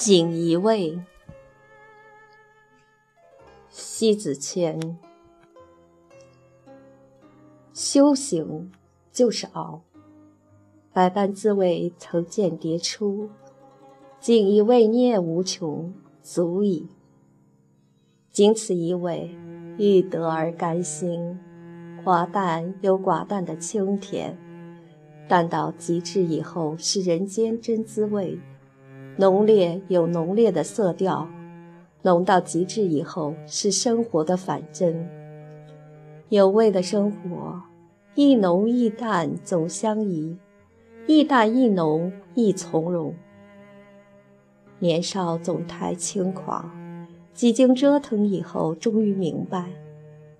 锦衣卫，西子谦。修行就是熬，百般滋味曾见迭出。锦衣卫孽无穷，足矣。仅此一味，欲得而甘心。寡淡有寡淡的清甜，淡到极致以后，是人间真滋味。浓烈有浓烈的色调，浓到极致以后是生活的反真。有味的生活，一浓一淡总相宜，一淡一浓亦从容。年少总太轻狂，几经折腾以后，终于明白，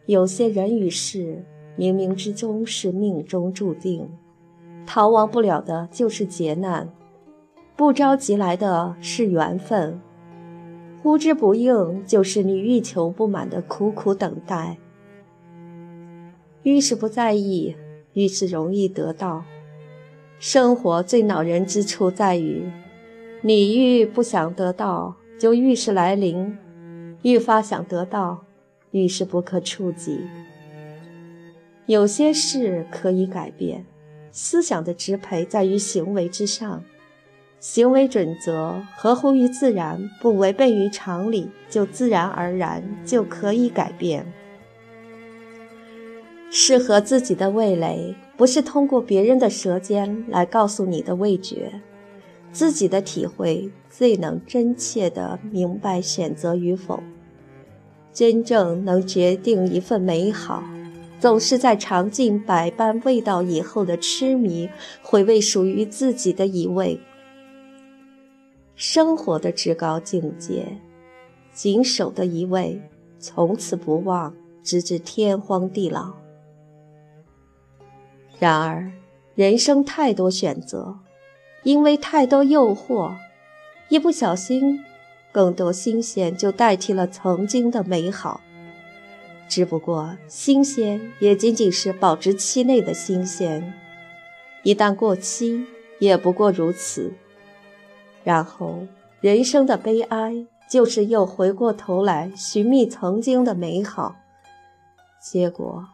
有些人与事，冥冥之中是命中注定，逃亡不了的就是劫难。不着急来的是缘分，呼之不应就是你欲求不满的苦苦等待。越是不在意，越是容易得到。生活最恼人之处在于，你愈不想得到，就愈是来临；愈发想得到，愈是不可触及。有些事可以改变，思想的支配在于行为之上。行为准则合乎于自然，不违背于常理，就自然而然就可以改变。适合自己的味蕾，不是通过别人的舌尖来告诉你的味觉，自己的体会最能真切地明白选择与否。真正能决定一份美好，总是在尝尽百般味道以后的痴迷，回味属于自己的一味。生活的至高境界，谨守的一味，从此不忘，直至天荒地老。然而，人生太多选择，因为太多诱惑，一不小心，更多新鲜就代替了曾经的美好。只不过，新鲜也仅仅是保质期内的新鲜，一旦过期，也不过如此。然后，人生的悲哀就是又回过头来寻觅曾经的美好，结果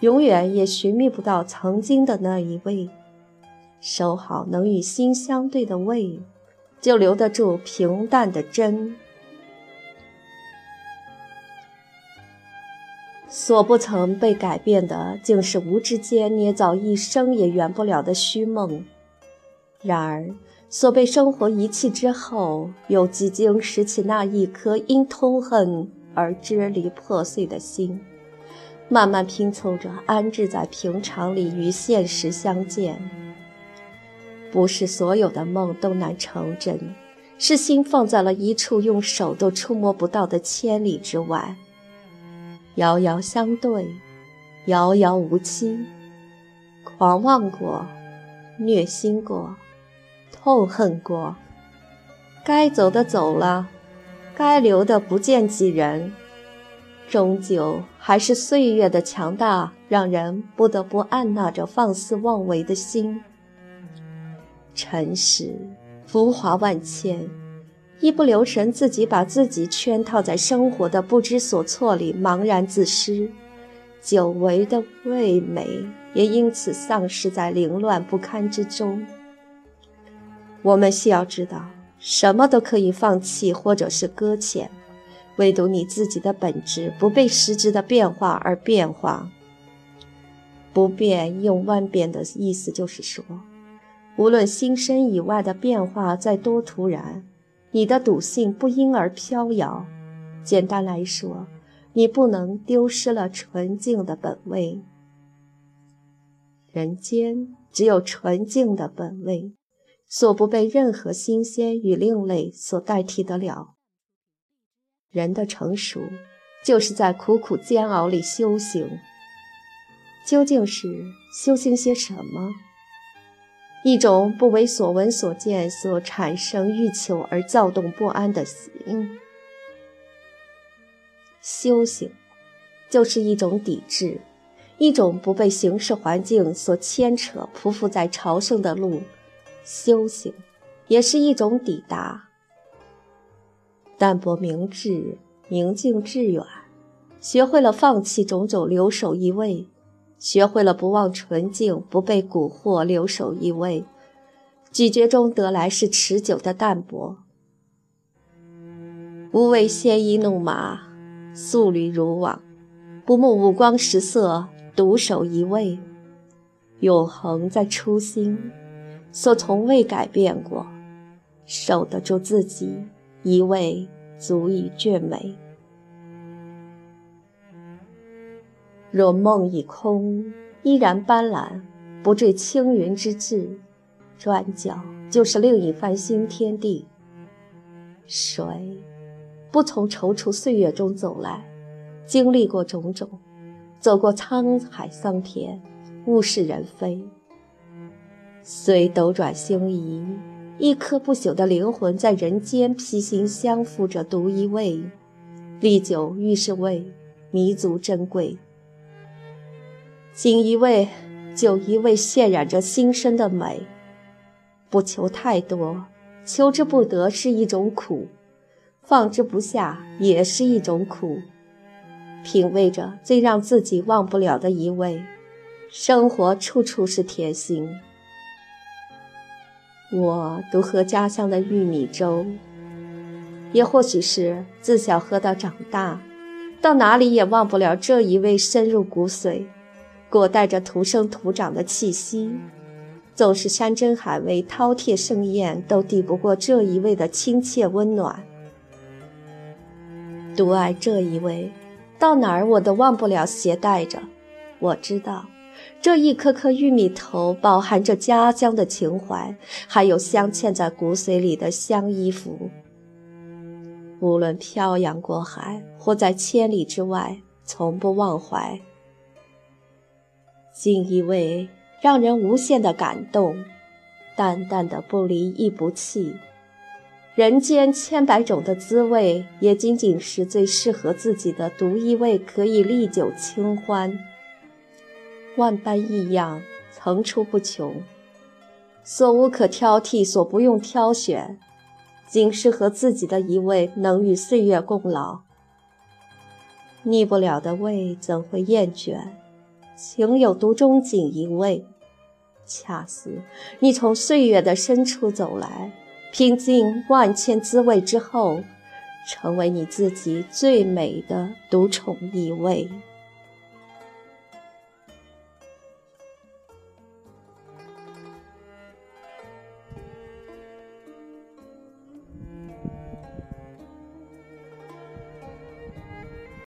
永远也寻觅不到曾经的那一位。守好能与心相对的味，就留得住平淡的真。所不曾被改变的，竟是无知间捏造一生也圆不了的虚梦。然而。所被生活遗弃之后，又几经拾起那一颗因痛恨而支离破碎的心，慢慢拼凑着安置在平常里与现实相见。不是所有的梦都难成真，是心放在了一处，用手都触摸不到的千里之外。遥遥相对，遥遥无期。狂妄过，虐心过。痛恨过，该走的走了，该留的不见几人，终究还是岁月的强大，让人不得不按捺着放肆妄为的心。尘世浮华万千，一不留神，自己把自己圈套在生活的不知所措里，茫然自失，久违的味美也因此丧失在凌乱不堪之中。我们需要知道，什么都可以放弃或者是搁浅，唯独你自己的本质不被实质的变化而变化。不变用万变的意思就是说，无论心身以外的变化再多突然，你的笃信不因而飘摇。简单来说，你不能丢失了纯净的本位。人间只有纯净的本位。所不被任何新鲜与另类所代替得了。人的成熟，就是在苦苦煎熬里修行。究竟是修行些什么？一种不为所闻所见所产生欲求而躁动不安的心。修行，就是一种抵制，一种不被形式环境所牵扯、匍匐在朝圣的路。修行，也是一种抵达。淡泊明志，宁静致远，学会了放弃种种，留守一味；学会了不忘纯净，不被蛊惑，留守一味。咀嚼中得来是持久的淡泊。无畏鲜衣怒马，素履如往；不慕五光十色，独守一味。永恒在初心，所从未改变过。守得住自己，一味足以眷美。若梦已空，依然斑斓，不坠青云之志，转角就是另一番新天地。谁？不从踌躇岁月中走来，经历过种种，走过沧海桑田，物是人非。虽斗转星移，一颗不朽的灵魂在人间披星相附着，独一味，历久愈是味，弥足珍贵。锦衣卫，就一味渲染着心生的美。不求太多，求之不得是一种苦。放之不下也是一种苦，品味着最让自己忘不了的一味，生活处处是甜心。我独喝家乡的玉米粥，也或许是自小喝到长大，到哪里也忘不了这一味深入骨髓，裹带着土生土长的气息。纵是山珍海味、饕餮盛宴，都抵不过这一味的亲切温暖。独爱这一位，到哪儿我都忘不了携带着。我知道，这一颗颗玉米头饱含着家乡的情怀，还有镶嵌在骨髓里的香衣服。无论漂洋过海，或在千里之外，从不忘怀。锦衣卫让人无限的感动，淡淡的不离亦不弃。人间千百种的滋味，也仅仅是最适合自己的独一味，可以历久清欢。万般异样，层出不穷，所无可挑剔，所不用挑选，仅适合自己的一味，能与岁月共老。腻不了的味，怎会厌倦？情有独钟锦一味，恰似你从岁月的深处走来。品尽万千滋味之后，成为你自己最美的独宠一味。